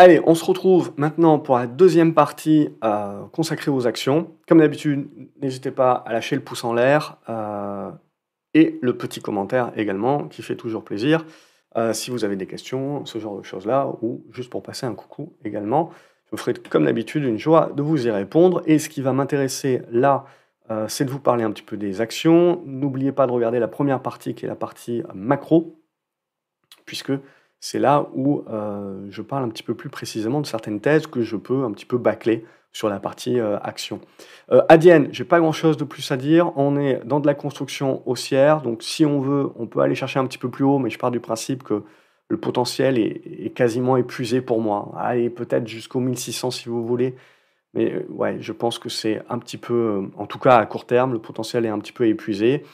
Allez, on se retrouve maintenant pour la deuxième partie euh, consacrée aux actions. Comme d'habitude, n'hésitez pas à lâcher le pouce en l'air euh, et le petit commentaire également, qui fait toujours plaisir. Euh, si vous avez des questions, ce genre de choses-là, ou juste pour passer un coucou également, je me ferai comme d'habitude une joie de vous y répondre. Et ce qui va m'intéresser là, c'est de vous parler un petit peu des actions. N'oubliez pas de regarder la première partie qui est la partie macro, puisque c'est là où euh, je parle un petit peu plus précisément de certaines thèses que je peux un petit peu bâcler sur la partie euh, action. Euh, Adienne, j'ai pas grand chose de plus à dire. On est dans de la construction haussière, donc si on veut, on peut aller chercher un petit peu plus haut, mais je pars du principe que le potentiel est, quasiment épuisé pour moi. Allez, peut-être jusqu'au 1600 si vous voulez. Mais ouais, je pense que c'est un petit peu, en tout cas à court terme, le potentiel est un petit peu épuisé.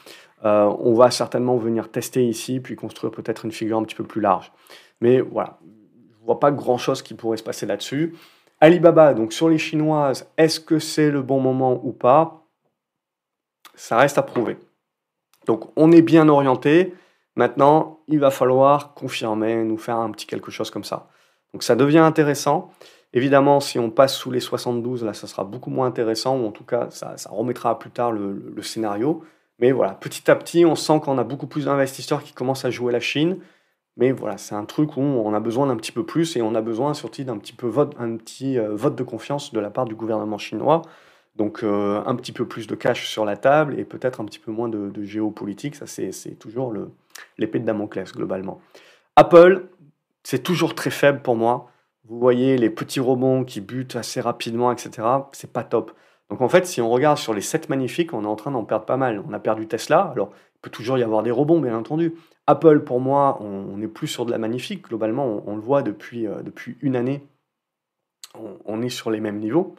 Euh, on va certainement venir tester ici, puis construire peut-être une figure un petit peu plus large. Mais voilà, je ne vois pas grand-chose qui pourrait se passer là-dessus. Alibaba, donc sur les chinoises, est-ce que c'est le bon moment ou pas? Ça reste à prouver. Donc on est bien orienté. Maintenant, il va falloir confirmer, nous faire un petit quelque chose comme ça. Donc ça devient intéressant. Évidemment, si on passe sous les 72, là, ça sera beaucoup moins intéressant, ou en tout cas, ça, remettra plus tard le scénario. Mais voilà, petit à petit, on sent qu'on a beaucoup plus d'investisseurs qui commencent à jouer la Chine. Mais voilà, c'est un truc où on a besoin d'un petit peu plus et on a besoin surtout d'un petit peu vote, un petit euh, vote de confiance de la part du gouvernement chinois. Donc euh, un petit peu plus de cash sur la table et peut-être un petit peu moins de, géopolitique. Ça, c'est toujours l'épée de Damoclès globalement. Apple, c'est toujours très faible pour moi. Vous voyez les petits rebonds qui butent assez rapidement, etc. C'est pas top. Donc en fait, si on regarde sur les 7 magnifiques, on est en train d'en perdre pas mal. On a perdu Tesla, alors il peut toujours y avoir des rebonds, bien entendu. Apple, pour moi, on n'est plus sur de la magnifique. Globalement, on, le voit depuis, euh, depuis une année, on, est sur les mêmes niveaux.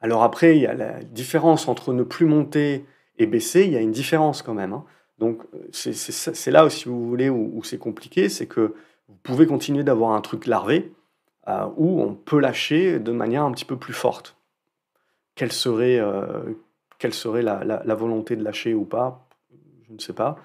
Alors après, il y a la différence entre ne plus monter et baisser, il y a une différence quand même. Hein. Donc c'est là, si vous voulez, où, c'est compliqué, c'est que vous pouvez continuer d'avoir un truc larvé, euh, où on peut lâcher de manière un petit peu plus forte quelle serait, euh, quelle serait la, volonté de lâcher ou pas, je ne sais pas.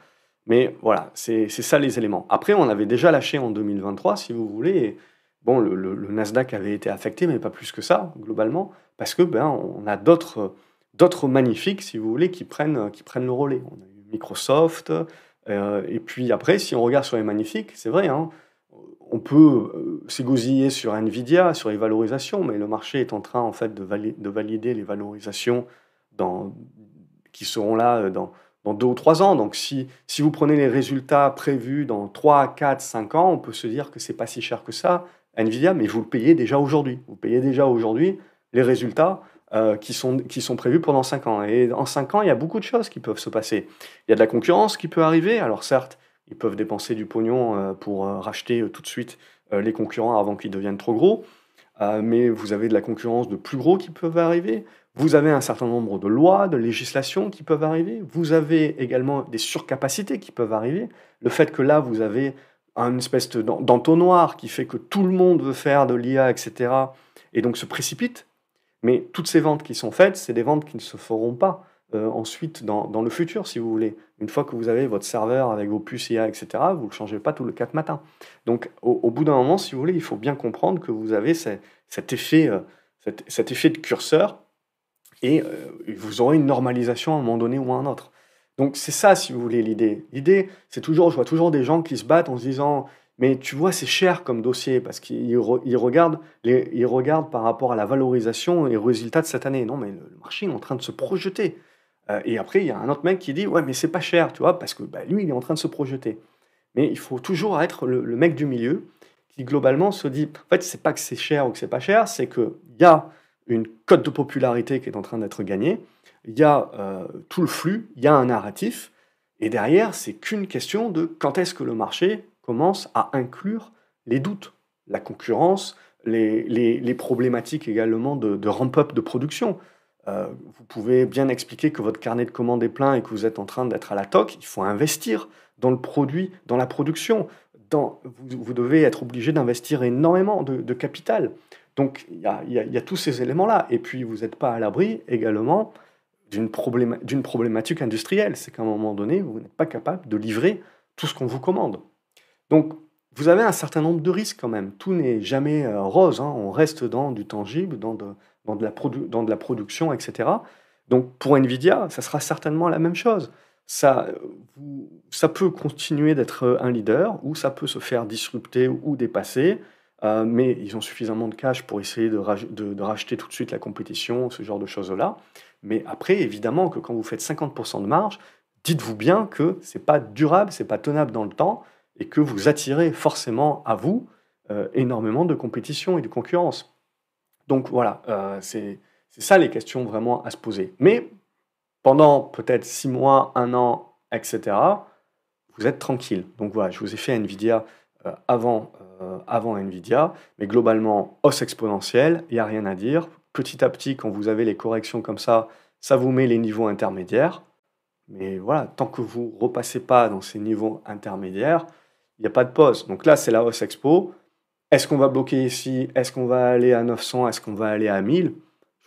Mais voilà, c'est ça les éléments. Après, on avait déjà lâché en 2023, si vous voulez. bon, le, Nasdaq avait été affecté, mais pas plus que ça, globalement, parce que ben, on a d'autres magnifiques, si vous voulez, qui prennent, qui prennent le relais. On a eu Microsoft, euh, et puis après, si on regarde sur les magnifiques, c'est vrai, hein, on peut euh, s'égosiller sur Nvidia, sur les valorisations, mais le marché est en train en fait de, valider, les valorisations qui seront là euh, dans, deux ou trois ans. Donc si, vous prenez les résultats prévus dans 3, 4, 5 ans, on peut se dire que c'est pas si cher que ça, Nvidia, mais vous le payez déjà aujourd'hui. Vous payez déjà aujourd'hui les résultats euh, qui, sont, qui sont prévus pendant 5 ans. Et en 5 ans, il y a beaucoup de choses qui peuvent se passer. Il y a de la concurrence qui peut arriver. Alors certes, ils peuvent dépenser du pognon euh, pour euh, racheter tout de suite les concurrents avant qu'ils deviennent trop gros. mais vous avez de la concurrence de plus gros qui peuvent arriver. Vous avez un certain nombre de lois, de législations qui peuvent arriver. Vous avez également des surcapacités qui peuvent arriver. Le fait que là, vous avez une espèce d'entonnoir qui fait que tout le monde veut faire de l'IA, etc. Et donc se précipite. Mais toutes ces ventes qui sont faites, c'est des ventes qui ne se feront pas. Euh, ensuite dans, le futur, si vous voulez. Une fois que vous avez votre serveur avec vos puces IA, etc., vous ne le changez pas tous les quatre matins. Donc, au, bout d'un moment, si vous voulez, il faut bien comprendre que vous avez cet, effet, euh, cet, effet de curseur et euh, vous aurez une normalisation à un moment donné ou à un autre. Donc, c'est ça, si vous voulez, l'idée. L'idée, c'est toujours, je vois toujours des gens qui se battent en se disant mais tu vois, c'est cher comme dossier parce qu'ils regardent, ils regardent par rapport à la valorisation et aux résultats de cette année. Non, mais le marché est en train de se projeter. Euh, et après, il y a un autre mec qui dit Ouais, mais c'est pas cher, tu vois, parce que bah, lui, il est en train de se projeter. Mais il faut toujours être le, mec du milieu qui, globalement, se dit En fait, c'est pas que c'est cher ou que c'est pas cher, c'est qu'il y a une cote de popularité qui est en train d'être gagnée, il y a euh, tout le flux, il y a un narratif, et derrière, c'est qu'une question de quand est-ce que le marché commence à inclure les doutes, la concurrence, les, problématiques également de, de ramp-up de production. Euh, vous pouvez bien expliquer que votre carnet de commandes est plein et que vous êtes en train d'être à la toque. Il faut investir dans le produit, dans la production. Vous, devez être obligé d'investir énormément de, capital. Donc il y a, tous ces éléments-là. Et puis vous n'êtes pas à l'abri également d'une problématique industrielle. C'est qu'à un moment donné, vous n'êtes pas capable de livrer tout ce qu'on vous commande. Donc vous avez un certain nombre de risques quand même. Tout n'est jamais euh, rose, hein. on reste dans du tangible, dans de, la, production, etc. Donc pour Nvidia, ça sera certainement la même chose. Ça, ça peut continuer d'être un leader ou ça peut se faire disrupter ou dépasser. Euh, mais ils ont suffisamment de cash pour essayer de, racheter tout de suite la compétition, ce genre de choses-là. Mais après, évidemment que quand vous faites 50% de marge, dites-vous bien que ce n'est pas durable, ce n'est pas tenable dans le temps, et que vous attirez forcément à vous euh, énormément de compétition et de concurrence. Donc voilà, euh, c'est ça les questions vraiment à se poser. Mais pendant peut-être 6 mois, 1 an, etc., vous êtes tranquille. Donc voilà, je vous ai fait Nvidia avant avant Nvidia, mais globalement, hausse exponentielle, il n'y a rien à dire. Petit à petit, quand vous avez les corrections comme ça, ça vous met les niveaux intermédiaires. Mais voilà, tant que vous ne repassez pas dans ces niveaux intermédiaires, il n'y a pas de pause. Donc là, c'est la hausse expo. Est-ce qu'on va bloquer ici? Est-ce qu'on va aller à 900 Est-ce qu'on va aller à 1000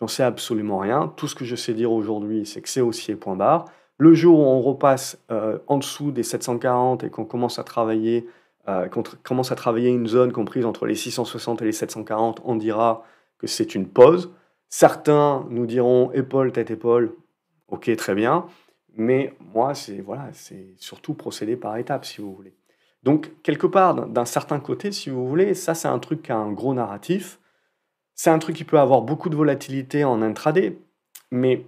J'en sais absolument rien. Tout ce que je sais dire aujourd'hui, c'est que c'est haussier point barre. Le jour où on repasse euh, en dessous des 740 et qu'on commence à travailler euh, commence à travailler une zone comprise entre les 660 et les 740, on dira que c'est une pause. Certains nous diront épaule, tête, épaule, ok, très bien. Mais moi, c'est voilà, surtout procéder par étapes, si vous voulez. Donc, quelque part, d'un certain côté, si vous voulez, ça, c'est un truc qui a un gros narratif. C'est un truc qui peut avoir beaucoup de volatilité en intraday, mais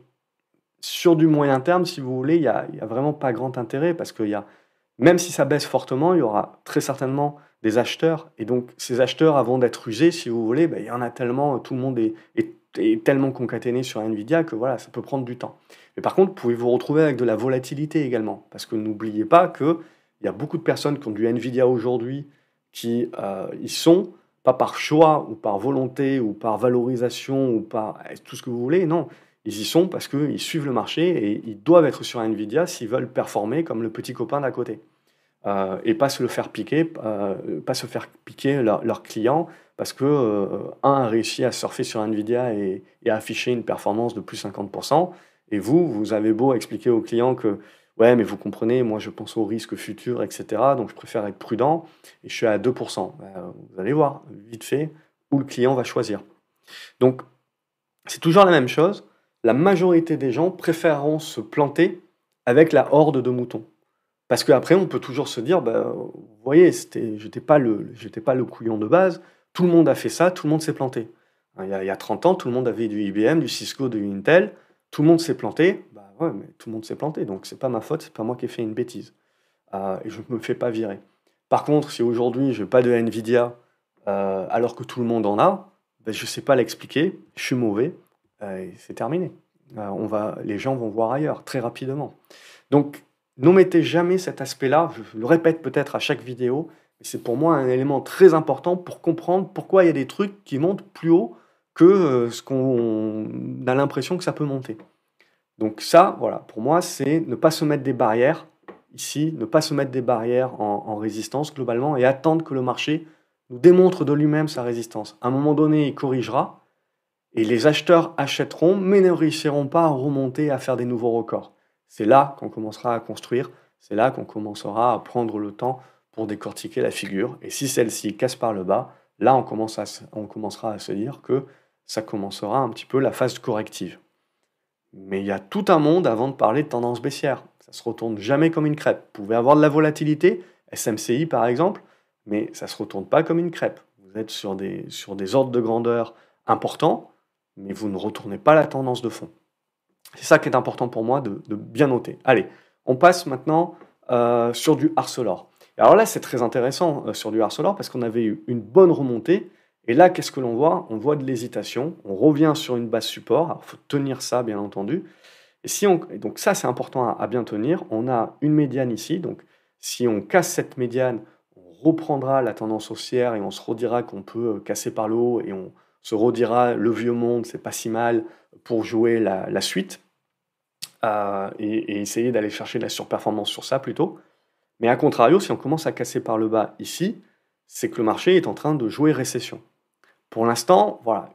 sur du moyen terme, si vous voulez, il n'y a, a, vraiment pas grand intérêt parce qu'il y a même si ça baisse fortement, il y aura très certainement des acheteurs. Et donc, ces acheteurs, avant d'être usés, si vous voulez, ben, il y en a tellement, tout le monde est, tellement concaténé sur Nvidia que voilà, ça peut prendre du temps. Mais par contre, pouvez vous retrouver avec de la volatilité également? Parce que n'oubliez pas qu'il y a beaucoup de personnes qui ont du Nvidia aujourd'hui qui euh, y sont, pas par choix ou par volonté ou par valorisation ou par tout ce que vous voulez, non. Ils y sont parce qu'ils suivent le marché et ils doivent être sur Nvidia s'ils veulent performer comme le petit copain d'à côté. Euh, et pas se le faire piquer, euh, pas se faire piquer leurs leur clients parce que euh, un a réussi à surfer sur Nvidia et, à afficher une performance de plus 50%, et vous, vous avez beau expliquer aux clients que ouais, mais vous comprenez, moi je pense aux risques futurs, etc. Donc je préfère être prudent et je suis à 2%. Ben, vous allez voir vite fait où le client va choisir. Donc c'est toujours la même chose la majorité des gens préféreront se planter avec la horde de moutons. Parce qu'après, on peut toujours se dire, bah, vous voyez, je n'étais pas, le, pas le couillon de base, tout le monde a fait ça, tout le monde s'est planté. Il y, a, il y, a, 30 ans, tout le monde avait du IBM, du Cisco, du Intel, tout le monde s'est planté, bah mais tout le monde s'est planté, donc c'est pas ma faute, c'est pas moi qui ai fait une bêtise. Euh, et je ne me fais pas virer. Par contre, si aujourd'hui je n'ai pas de Nvidia euh, alors que tout le monde en a, ben, je ne sais pas l'expliquer, je suis mauvais, c'est terminé. Euh, on va, les gens vont voir ailleurs très rapidement. Donc, n'omettez jamais cet aspect-là. Je le répète peut-être à chaque vidéo, c'est pour moi un élément très important pour comprendre pourquoi il y a des trucs qui montent plus haut que euh, ce qu'on a l'impression que ça peut monter. Donc ça, voilà, pour moi, c'est ne pas se mettre des barrières ici, ne pas se mettre des barrières en, résistance globalement et attendre que le marché nous démontre de lui-même sa résistance. À un moment donné, il corrigera, et les acheteurs achèteront, mais ne réussiront pas à remonter, à faire des nouveaux records. C'est là qu'on commencera à construire, c'est là qu'on commencera à prendre le temps pour décortiquer la figure. Et si celle-ci casse par le bas, là on, commence on commencera à se dire que ça commencera un petit peu la phase corrective. Mais il y a tout un monde avant de parler de tendance baissière. Ça se retourne jamais comme une crêpe. Vous pouvez avoir de la volatilité, SMCI par exemple, mais ça ne se retourne pas comme une crêpe. Vous êtes sur des, sur des ordres de grandeur importants, mais vous ne retournez pas la tendance de fond. C'est ça qui est important pour moi de, bien noter. Allez, on passe maintenant euh, sur du Arcelor. alors là, c'est très intéressant euh, sur du Arcelor parce qu'on avait eu une bonne remontée. Et là, qu'est-ce que l'on voit? On voit de l'hésitation. On revient sur une base support. Il faut tenir ça, bien entendu. Et, si on, donc ça, c'est important à, à, bien tenir. On a une médiane ici. Donc si on casse cette médiane, on reprendra la tendance haussière et on se redira qu'on peut euh, casser par le haut et on, se redira le vieux monde, c'est pas si mal pour jouer la, suite euh, et, essayer d'aller chercher de la surperformance sur ça plutôt. Mais à contrario, si on commence à casser par le bas ici, c'est que le marché est en train de jouer récession. Pour l'instant, voilà,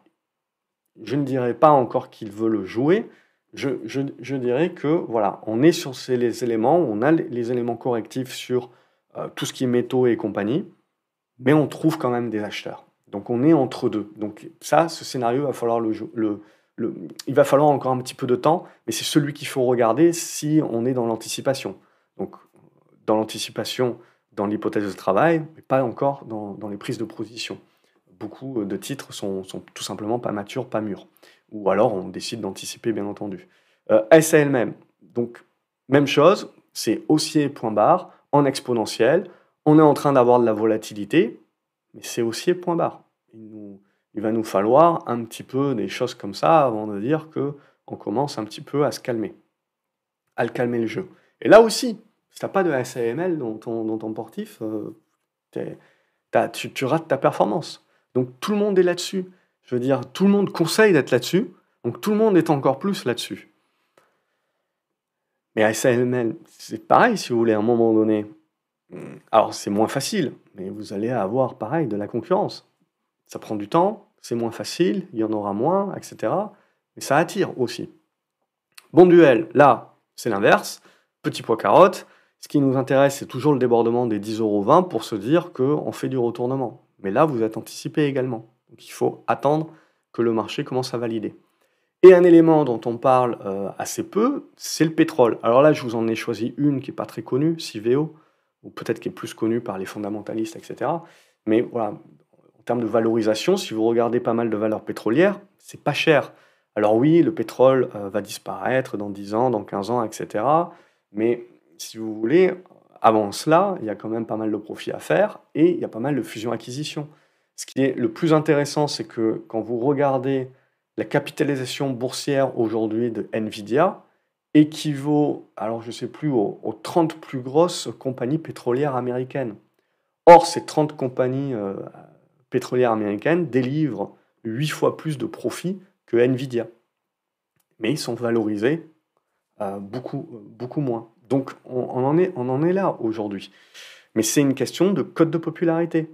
je ne dirais pas encore qu'il veut le jouer. Je, dirais que voilà, on est sur ces les éléments, on a les, éléments correctifs sur euh, tout ce qui est métaux et compagnie. mais on trouve quand même des acheteurs. Donc on est entre deux. Donc ça, ce scénario, va falloir le, le, il va falloir encore un petit peu de temps, mais c'est celui qu'il faut regarder si on est dans l'anticipation. Donc dans l'anticipation, dans l'hypothèse de travail, mais pas encore dans, les prises de position. Beaucoup de titres sont, sont, tout simplement pas matures, pas mûrs. Ou alors on décide d'anticiper, bien entendu. Euh, SAL même, donc même chose, c'est haussier point barre en exponentiel. On est en train d'avoir de la volatilité, mais c'est haussier point barre. Il, va nous falloir un petit peu des choses comme ça avant de dire que on commence un petit peu à se calmer, à le calmer le jeu. Et là aussi, si tu n'as pas de SAML dans ton, dans ton portif, euh, tu, rates ta performance. Donc tout le monde est là-dessus. Je veux dire, tout le monde conseille d'être là-dessus. Donc tout le monde est encore plus là-dessus. Mais SAML, c'est pareil si vous voulez à un moment donné. Alors c'est moins facile, mais vous allez avoir pareil de la concurrence. Ça prend du temps, c'est moins facile, il y en aura moins, etc. Mais ça attire aussi. Bon duel, là, c'est l'inverse. Petit poids carotte. Ce qui nous intéresse, c'est toujours le débordement des 10,20 euros pour se dire qu'on fait du retournement. Mais là, vous êtes anticipé également. Donc il faut attendre que le marché commence à valider. Et un élément dont on parle euh, assez peu, c'est le pétrole. Alors là, je vous en ai choisi une qui n'est pas très connue, Civeo, ou peut-être qui est plus connue par les fondamentalistes, etc. Mais voilà, en termes de valorisation, si vous regardez pas mal de valeurs pétrolières, c'est pas cher. Alors oui, le pétrole euh, va disparaître dans 10 ans, dans 15 ans, etc. Mais si vous voulez, avant cela, il y a quand même pas mal de profits à faire et il y a pas mal de fusion-acquisition. Ce qui est le plus intéressant, c'est que quand vous regardez la capitalisation boursière aujourd'hui de Nvidia, équivaut, alors je ne sais plus, aux, 30 plus grosses compagnies pétrolières américaines. Or, ces 30 compagnies euh, pétrolières américaines délivrent 8 fois plus de profits que Nvidia. Mais ils sont valorisés euh, beaucoup, beaucoup moins. Donc on, en, est, on en est là aujourd'hui. Mais c'est une question de code de popularité.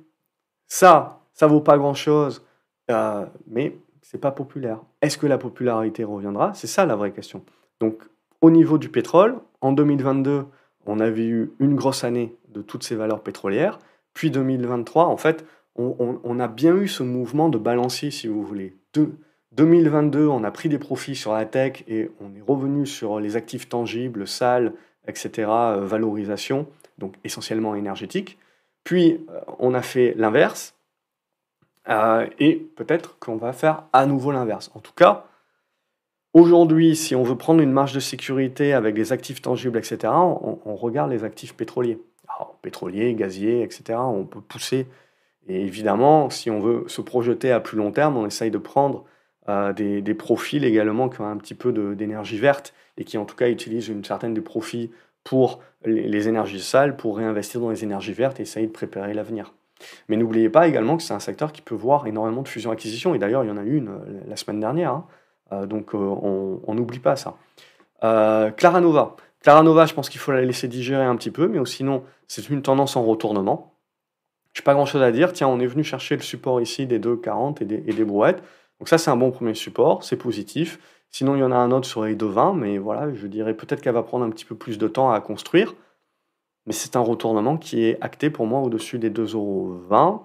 Ça, ça vaut pas grand-chose, euh, mais c'est pas populaire. Est-ce que la popularité reviendra? C'est ça la vraie question. Donc au niveau du pétrole, en 2022, on avait eu une grosse année de toutes ces valeurs pétrolières. Puis 2023, en fait, on, a bien eu ce mouvement de balancier, si vous voulez. De, 2022, on a pris des profits sur la tech et on est revenu sur les actifs tangibles, sales, etc., euh, valorisation, donc essentiellement énergétique. Puis euh, on a fait l'inverse, euh, et peut-être qu'on va faire à nouveau l'inverse. En tout cas, aujourd'hui, si on veut prendre une marge de sécurité avec des actifs tangibles, etc., on, regarde les actifs pétroliers. Alors, pétroliers, gaziers, etc., on peut pousser. Et évidemment, si on veut se projeter à plus long terme, on essaye de prendre des, des, profils également qui ont un petit peu d'énergie verte et qui en tout cas utilisent une certaine des profits pour les, énergies sales, pour réinvestir dans les énergies vertes et essayer de préparer l'avenir. Mais n'oubliez pas également que c'est un secteur qui peut voir énormément de fusions-acquisitions, et d'ailleurs il y en a eu une euh, la semaine dernière, hein. Euh, donc euh, on n'oublie pas ça. Clara Nova. Clara Nova, je pense qu'il faut la laisser digérer un petit peu, mais sinon c'est une tendance en retournement. Je n'ai pas grand chose à dire. Tiens, on est venu chercher le support ici des 2,40 et et des brouettes. Donc ça, c'est un bon premier support, c'est positif. Sinon, il y en a un autre sur les 2,20, mais voilà, je dirais peut-être qu'elle va prendre un petit peu plus de temps à construire. Mais c'est un retournement qui est acté pour moi au-dessus des 2,20€.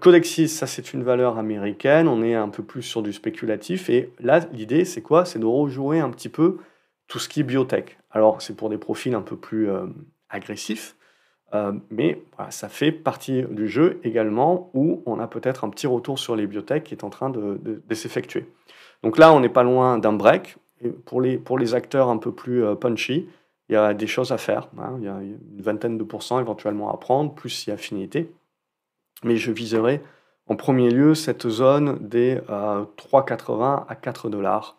Codexis, ça c'est une valeur américaine, on est un peu plus sur du spéculatif. Et là, l'idée, c'est quoi? C'est de rejouer un petit peu tout ce qui est biotech. Alors, c'est pour des profils un peu plus euh, agressifs, euh, mais ça fait partie du jeu également où on a peut-être un petit retour sur les biotech qui est en train de, s'effectuer. Donc là, on n'est pas loin d'un break. Et pour, les, pour les acteurs un peu plus euh, punchy, il y a des choses à faire. Hein. Il y a une vingtaine de pourcents éventuellement à prendre, plus si affinité. Mais je viserai en premier lieu cette zone des 3,80 à 4 dollars?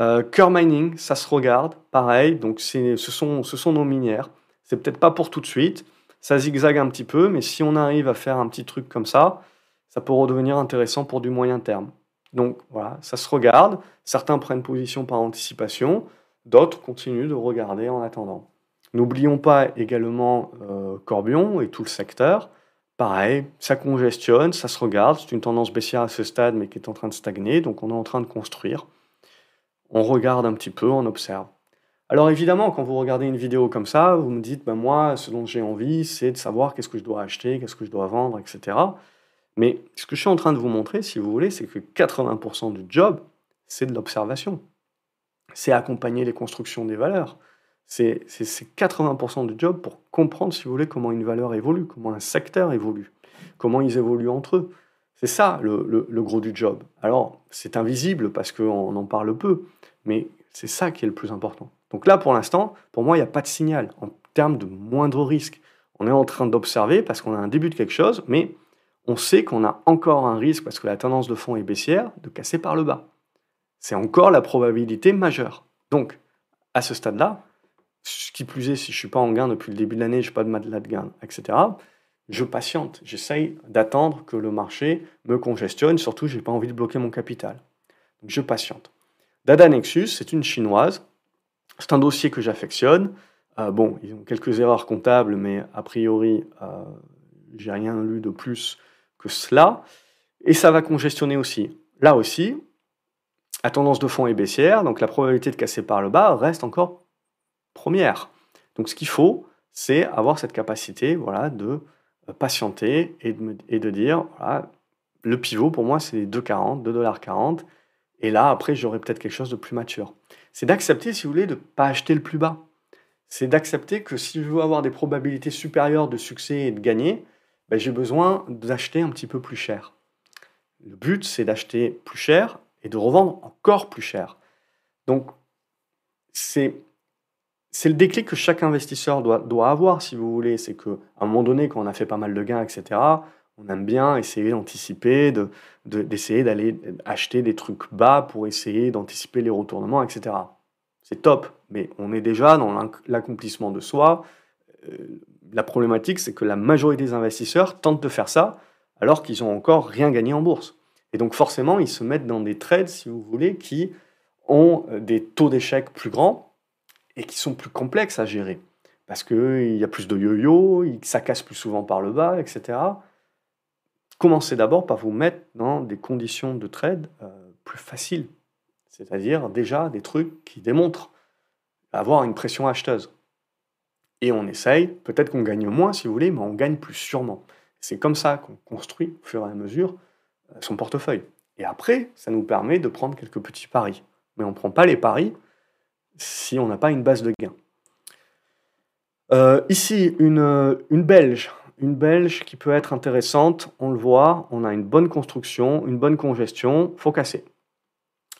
Euh, Mining, ça se regarde, pareil, donc ce sont, ce sont nos minières. C'est peut-être pas pour tout de suite, ça zigzague un petit peu, mais si on arrive à faire un petit truc comme ça, ça peut redevenir intéressant pour du moyen terme. Donc voilà, ça se regarde. Certains prennent position par anticipation, d'autres continuent de regarder en attendant. N'oublions pas également euh, Corbion et tout le secteur. Pareil, ça congestionne, ça se regarde. C'est une tendance baissière à ce stade, mais qui est en train de stagner. Donc on est en train de construire. On regarde un petit peu, on observe. Alors évidemment, quand vous regardez une vidéo comme ça, vous me dites, ben moi, ce dont j'ai envie, c'est de savoir qu'est-ce que je dois acheter, qu'est-ce que je dois vendre, etc. Mais ce que je suis en train de vous montrer, si vous voulez, c'est que 80% du job, c'est de l'observation. C'est accompagner les constructions des valeurs. C'est 80% du job pour comprendre, si vous voulez, comment une valeur évolue, comment un secteur évolue, comment ils évoluent entre eux. C'est ça le, le, gros du job. Alors, c'est invisible parce qu'on en parle peu, mais c'est ça qui est le plus important. Donc là, pour l'instant, pour moi, il n'y a pas de signal en termes de moindre risque. On est en train d'observer parce qu'on a un début de quelque chose, mais on sait qu'on a encore un risque, parce que la tendance de fond est baissière, de casser par le bas. C'est encore la probabilité majeure. Donc, à ce stade-là, ce qui plus est, si je ne suis pas en gain depuis le début de l'année, je n'ai pas de matelas de gain, etc., je patiente. J'essaye d'attendre que le marché me congestionne. Surtout, je n'ai pas envie de bloquer mon capital. Je patiente. Dada Nexus, c'est une chinoise. C'est un dossier que j'affectionne. Euh, bon, ils ont quelques erreurs comptables, mais a priori, euh, j'ai rien lu de plus que cela. Et ça va congestionner aussi. Là aussi, la tendance de fond est baissière, donc la probabilité de casser par le bas reste encore première. Donc ce qu'il faut, c'est avoir cette capacité voilà, de euh, patienter et de, et de dire, voilà, le pivot pour moi c'est 2,40, 2,40$, et là après j'aurai peut-être quelque chose de plus mature. C'est d'accepter, si vous voulez, de ne pas acheter le plus bas. C'est d'accepter que si je veux avoir des probabilités supérieures de succès et de gagner, ben, j'ai besoin d'acheter un petit peu plus cher. Le but, c'est d'acheter plus cher et de revendre encore plus cher. Donc, c'est c'est le déclic que chaque investisseur doit, doit avoir, si vous voulez. C'est qu'à un moment donné, quand on a fait pas mal de gains, etc., on aime bien essayer d'anticiper, d'essayer de, d'aller acheter des trucs bas pour essayer d'anticiper les retournements, etc. C'est top, mais on est déjà dans l'accomplissement de soi. Euh, la problématique, c'est que la majorité des investisseurs tentent de faire ça alors qu'ils n'ont encore rien gagné en bourse. Et donc forcément, ils se mettent dans des trades, si vous voulez, qui ont des taux d'échec plus grands et qui sont plus complexes à gérer. Parce qu'il y a plus de yo-yo, ça casse plus souvent par le bas, etc. Commencez d'abord par vous mettre dans des conditions de trade euh, plus faciles. C'est-à-dire déjà des trucs qui démontrent avoir une pression acheteuse. Et on essaye, peut-être qu'on gagne moins si vous voulez, mais on gagne plus sûrement. C'est comme ça qu'on construit au fur et à mesure euh, son portefeuille. Et après, ça nous permet de prendre quelques petits paris. Mais on ne prend pas les paris si on n'a pas une base de gain. Euh, ici, une, une Belge. Une Belge qui peut être intéressante, on le voit, on a une bonne construction, une bonne congestion, faut casser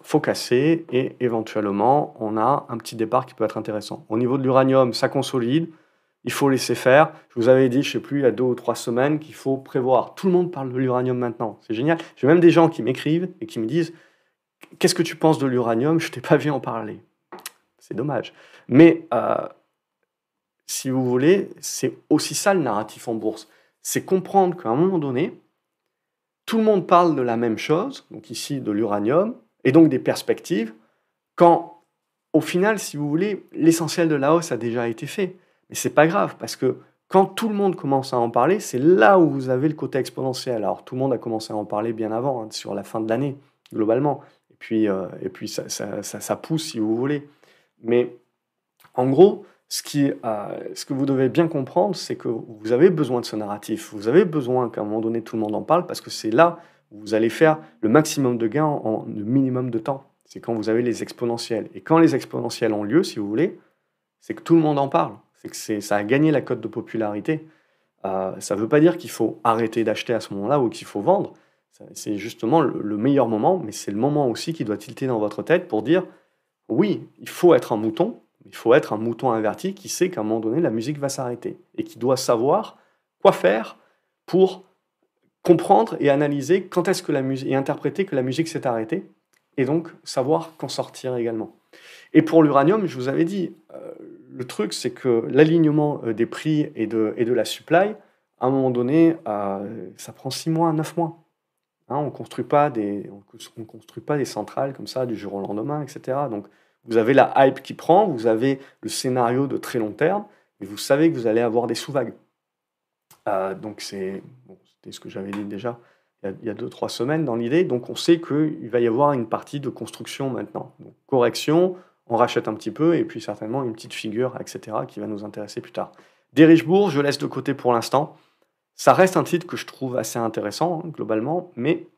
faut casser et éventuellement on a un petit départ qui peut être intéressant. Au niveau de l'uranium, ça consolide, il faut laisser faire. Je vous avais dit, je sais plus, il y a deux ou trois semaines qu'il faut prévoir. Tout le monde parle de l'uranium maintenant, c'est génial. J'ai même des gens qui m'écrivent et qui me disent Qu'est-ce que tu penses de l'uranium? Je t'ai pas vu en parler. C'est dommage. Mais euh, si vous voulez, c'est aussi ça le narratif en bourse. C'est comprendre qu'à un moment donné, tout le monde parle de la même chose, donc ici de l'uranium, et donc des perspectives, quand au final, si vous voulez, l'essentiel de la hausse a déjà été fait. Mais c'est pas grave, parce que quand tout le monde commence à en parler, c'est là où vous avez le côté exponentiel. Alors tout le monde a commencé à en parler bien avant, hein, sur la fin de l'année, globalement. Et puis, euh, et puis ça, ça, ça, pousse, si vous voulez. Mais en gros, euh, ce que vous devez bien comprendre, c'est que vous avez besoin de ce narratif. Vous avez besoin qu'à un moment donné, tout le monde en parle, parce que c'est là vous allez faire le maximum de gains en, le minimum de temps. C'est quand vous avez les exponentiels. Et quand les exponentiels ont lieu, si vous voulez, c'est que tout le monde en parle. C'est que ça a gagné la cote de popularité. Euh, ça ne veut pas dire qu'il faut arrêter d'acheter à ce moment-là ou qu'il faut vendre. C'est justement le, meilleur moment, mais c'est le moment aussi qui doit tilter dans votre tête pour dire oui, il faut être un mouton, il faut être un mouton inverti qui sait qu'à un moment donné, la musique va s'arrêter et qui doit savoir quoi faire pour comprendre et analyser quand est-ce que la musique et interpréter que la musique s'est arrêtée et donc savoir qu'en sortir également. Et pour l'uranium, je vous avais dit, euh, le truc c'est que l'alignement euh, des prix et de, et de la supply, à un moment donné, euh, ça prend 6 mois, 9 mois. Hein, on ne construit, pas des, on, construit pas des centrales comme ça du jour au lendemain, etc. Donc vous avez la hype qui prend, vous avez le scénario de très long terme, et vous savez que vous allez avoir des sous-vagues. donc c'est ce que j'avais dit déjà il y a deux, trois semaines dans l'idée. Donc on sait qu'il va y avoir une partie de construction maintenant. Correction, on rachète un petit peu, et puis certainement une petite figure, etc., qui va nous intéresser plus tard. Des Richebourg, je laisse de côté pour l'instant. Ça reste un titre que je trouve assez intéressant, globalement, mais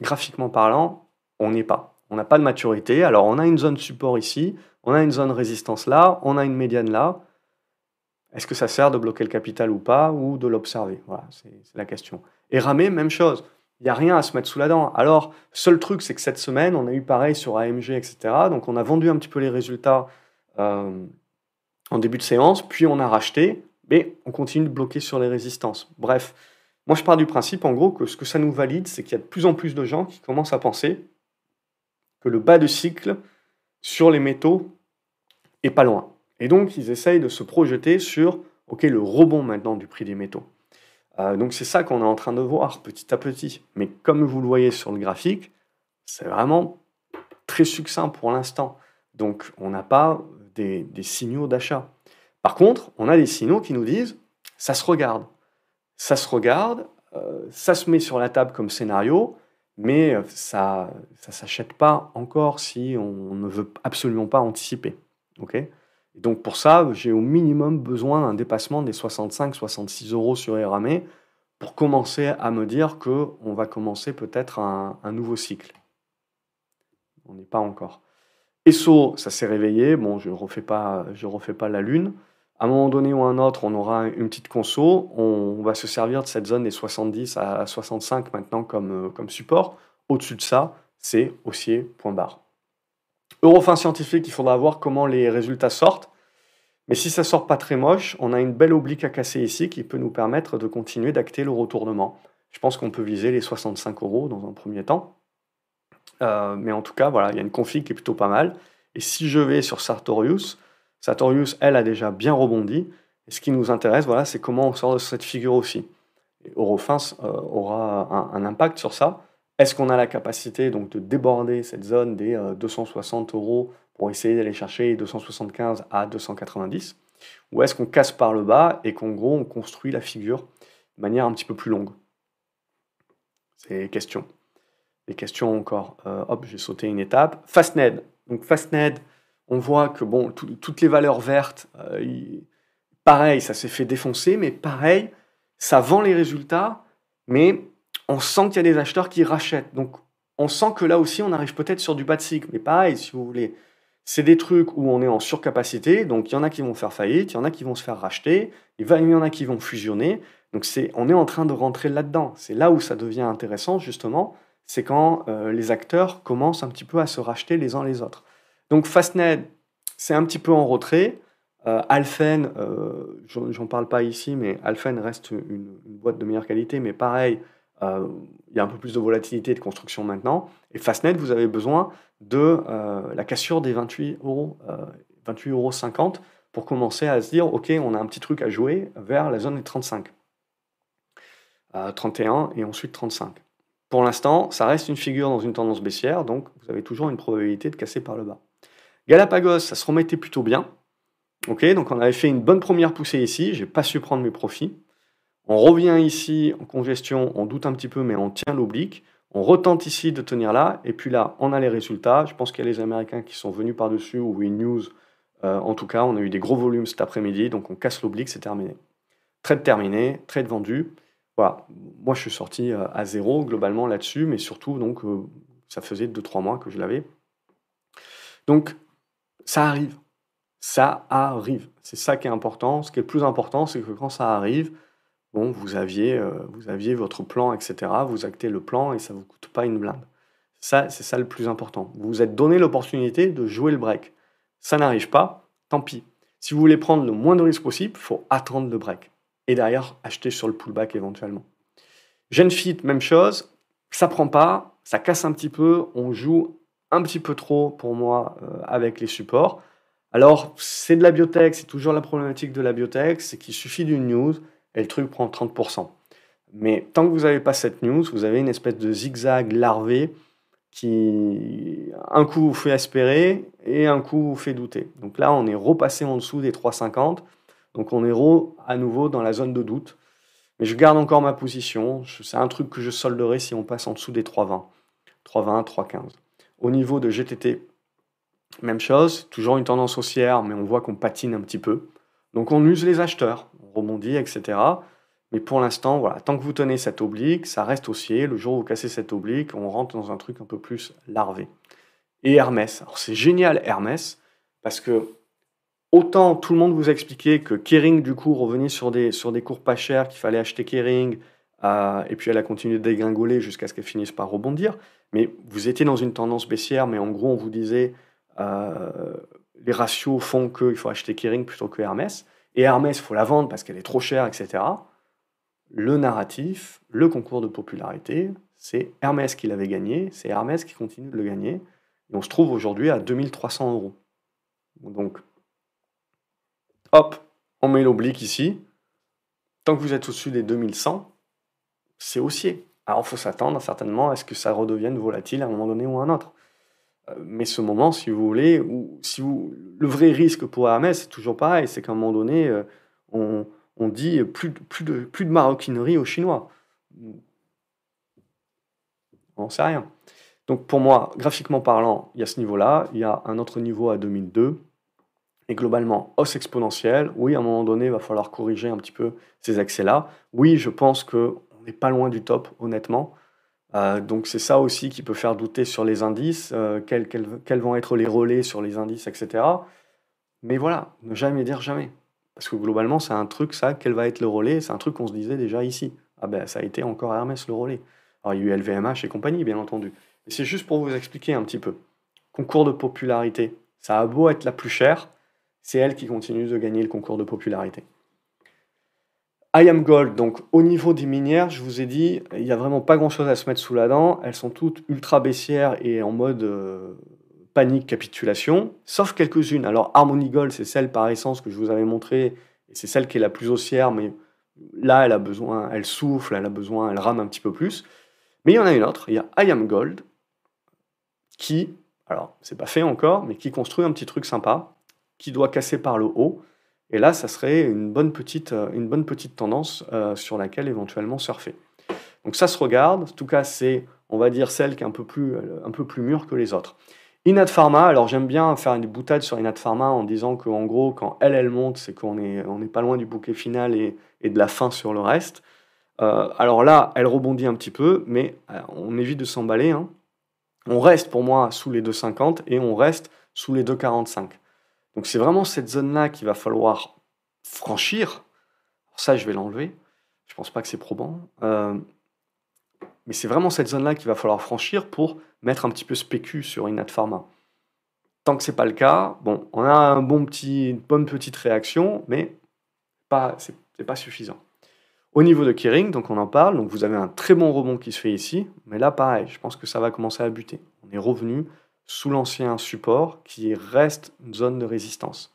graphiquement parlant, on n'est pas. On n'a pas de maturité. Alors, on a une zone support ici, on a une zone résistance là, on a une médiane là. Est-ce que ça sert de bloquer le capital ou pas, ou de l'observer? Voilà, c'est la question. Et ramer, même chose. Il n'y a rien à se mettre sous la dent. Alors, seul truc, c'est que cette semaine, on a eu pareil sur AMG, etc. Donc, on a vendu un petit peu les résultats euh, en début de séance, puis on a racheté, mais on continue de bloquer sur les résistances. Bref, moi, je pars du principe, en gros, que ce que ça nous valide, c'est qu'il y a de plus en plus de gens qui commencent à penser que le bas de cycle sur les métaux est pas loin. Et donc, ils essayent de se projeter sur ok, le rebond maintenant du prix des métaux. Euh, donc, c'est ça qu'on est en train de voir petit à petit. Mais comme vous le voyez sur le graphique, c'est vraiment très succinct pour l'instant. Donc, on n'a pas des, signaux d'achat. Par contre, on a des signaux qui nous disent ça se regarde. Ça se regarde, euh, ça se met sur la table comme scénario, mais euh, ça ne s'achète pas encore si on ne veut absolument pas anticiper. donc pour ça, j'ai au minimum besoin d'un dépassement des 65-66 euros sur RAME pour commencer à me dire qu'on va commencer peut-être un, nouveau cycle. On n'est pas encore. ESSO, ça s'est réveillé. Bon, je ne refais, refais pas la lune. À un moment donné ou un autre, on aura une petite conso. On, va se servir de cette zone des 70 à 65 maintenant comme, comme support. Au-dessus de ça, c'est haussier, point barre. Eurofin scientifique, il faudra voir comment les résultats sortent. Mais si ça sort pas très moche, on a une belle oblique à casser ici qui peut nous permettre de continuer d'acter le retournement. Je pense qu'on peut viser les 65 euros dans un premier temps. Euh, mais en tout cas, voilà, il y a une config qui est plutôt pas mal. Et si je vais sur Sartorius, Sartorius, elle, a déjà bien rebondi. Et ce qui nous intéresse, voilà, c'est comment on sort de cette figure aussi. Eurofins euh, aura un, impact sur ça. Est-ce qu'on a la capacité donc de déborder cette zone des 260 euh, euros pour essayer d'aller chercher 275 à 290 Ou est-ce qu'on casse par le bas et qu'en gros on construit la figure de manière un petit peu plus longue? C'est les questions. Les questions encore. Euh, hop, j'ai sauté une étape. Fastned. Donc Fastned, on voit que bon, toutes les valeurs vertes, euh, pareil, ça s'est fait défoncer, mais pareil, ça vend les résultats, mais on sent qu'il y a des acheteurs qui rachètent. Donc, on sent que là aussi, on arrive peut-être sur du bas de cycle. Mais pareil, si vous voulez, c'est des trucs où on est en surcapacité. Donc, il y en a qui vont faire faillite, il y en a qui vont se faire racheter, il y en a qui vont fusionner. Donc, c'est, on est en train de rentrer là-dedans. C'est là où ça devient intéressant, justement. C'est quand euh, les acteurs commencent un petit peu à se racheter les uns les autres. Donc, Fastned, c'est un petit peu en retrait. Euh, Alphen, euh, j'en parle pas ici, mais Alphen reste une, boîte de meilleure qualité, mais pareil, euh, il y a un peu plus de volatilité de construction maintenant. Et Fastnet, vous avez besoin de la cassure des 28 euros, 28 euh, euros 50 pour commencer à se dire, OK, on a un petit truc à jouer vers la zone des 35. 31 et ensuite 35. Pour l'instant, ça reste une figure dans une tendance baissière, donc vous avez toujours une probabilité de casser par le bas. Galapagos, ça se remettait plutôt bien. Ok, donc on avait fait une bonne première poussée ici, j'ai pas su prendre mes profits. On revient ici en congestion, on doute un petit peu, mais on tient l'oblique. On retente ici de tenir là, et puis là, on a les résultats. Je pense qu'il y a les Américains qui sont venus par-dessus, ou une news. Euh, en tout cas, on a eu des gros volumes cet après-midi, donc on casse l'oblique, c'est terminé. Trade terminé, trade vendu. Moi je suis sorti euh, à zéro globalement là-dessus, mais surtout, donc, euh, ça faisait 2-3 mois que je l'avais. Donc, ça arrive. Ça arrive. C'est ça qui est important. Ce qui est le plus important, c'est que quand ça arrive, bon, vous aviez, euh, vous aviez votre plan, etc. Vous actez le plan et ça ne vous coûte pas une blinde. Ça, c'est ça le plus important. Vous vous êtes donné l'opportunité de jouer le break. Ça n'arrive pas, tant pis. Si vous voulez prendre le moins de risques possible, il faut attendre le break. Et derrière, acheter sur le pullback éventuellement. Genfit, même chose. Ça prend pas, ça casse un petit peu. On joue un petit peu trop pour moi euh, avec les supports. Alors, c'est de la biotech, c'est toujours la problématique de la biotech, c'est qu'il suffit d'une news, et le truc prend 30%. Mais tant que vous n'avez pas cette news, vous avez une espèce de zigzag larvé qui, un coup, vous fait espérer et un coup, vous fait douter. Donc là, on est repassé en dessous des 3,50. Donc on est à nouveau dans la zone de doute. Mais je garde encore ma position. C'est un truc que je solderai si on passe en dessous des 3,20. 3,20, 3,15. Au niveau de GTT, Même chose, toujours une tendance haussière, mais on voit qu'on patine un petit peu. Donc on use les acheteurs, on rebondit, etc. Mais pour l'instant, voilà, tant que vous tenez cette oblique, ça reste haussier. Le jour où vous cassez cette oblique, on rentre dans un truc un peu plus larvé. Et Hermès. C'est génial Hermès, parce que autant tout le monde vous expliquait que Kering, du coup, revenait sur des, sur des cours pas chers, qu'il fallait acheter Kering, euh, et puis elle a continué de dégringoler jusqu'à ce qu'elle finisse par rebondir. Mais vous étiez dans une tendance baissière, mais en gros, on vous disait euh, les ratios font qu'il faut acheter Kering plutôt que Hermès. Et Hermès, il faut la vendre parce qu'elle est trop chère, etc. Le narratif, le concours de popularité, c'est Hermès qui l'avait gagné, c'est Hermès qui continue de le gagner. Et on se trouve aujourd'hui à 2300 euros. Donc, hop, on met l'oblique ici. Tant que vous êtes au-dessus des 2100, c'est haussier. Alors, faut s'attendre certainement à ce que ça redevienne volatile à un moment donné ou à un autre. Euh, mais ce moment, si vous voulez, ou si vous, le vrai risque pour Hermès, c'est toujours pareil, c'est qu'à un moment donné, euh, on, on, dit plus, plus, de, plus de maroquinerie aux Chinois. On sait rien. Donc pour moi, graphiquement parlant, il y a ce niveau-là, il y a un autre niveau à 2002, et globalement, hausse exponentielle. Oui, à un moment donné, il va falloir corriger un petit peu ces accès-là. Oui, je pense que on n'est pas loin du top, honnêtement. Euh, donc c'est ça aussi qui peut faire douter sur les indices, euh, quels, vont être les relais sur les indices, etc. Mais voilà, ne jamais dire jamais. Parce que globalement, c'est un truc, ça, quel va être le relais C'est un truc qu'on se disait déjà ici. Ah ben, ça a été encore Hermès le relais. Alors, il y a eu LVMH et compagnie, bien entendu. Mais c'est juste pour vous expliquer un petit peu. Concours de popularité, ça a beau être la plus chère, c'est elle qui continue de gagner le concours de popularité. I am Gold, donc au niveau des minières, je vous ai dit, il n'y a vraiment pas grand chose à se mettre sous la dent. Elles sont toutes ultra baissières et en mode euh, panique, capitulation, sauf quelques-unes. Alors Harmony Gold, c'est celle par essence que je vous avais montré, et c'est celle qui est la plus haussière, mais là, elle a besoin, elle souffle, elle a besoin, elle rame un petit peu plus. Mais il y en a une autre, il y a I am Gold, qui, alors c'est pas fait encore, mais qui construit un petit truc sympa, qui doit casser par le haut et là, ça serait une bonne petite, euh, tendance euh, sur laquelle éventuellement surfer. Donc ça se regarde. En tout cas, c'est, on va dire, celle qui est un peu plus, euh, un mûre que les autres. Inat Pharma, alors j'aime bien faire une boutade sur Inat Pharma en disant qu'en gros, quand elle, elle monte, c'est qu'on n'est on est pas loin du bouquet final et, et, de la fin sur le reste. alors là, elle rebondit un petit peu, mais on évite de s'emballer. Hein. On reste pour moi sous les 2,50 et on reste sous les 2,45. Donc c'est vraiment cette zone-là qu'il va falloir franchir. ça, je vais l'enlever. Je pense pas que c'est probant. Euh, mais c'est vraiment cette zone-là qu'il va falloir franchir pour mettre un petit peu spécu sur Inat Pharma. Tant que c'est pas le cas, bon, on a un bon petit, une bonne petite réaction, mais pas, c'est, pas suffisant. Au niveau de Kering, donc on en parle, donc vous avez un très bon rebond qui se fait ici, mais là pareil, je pense que ça va commencer à buter. On est revenu sous l'ancien support qui reste une zone de résistance.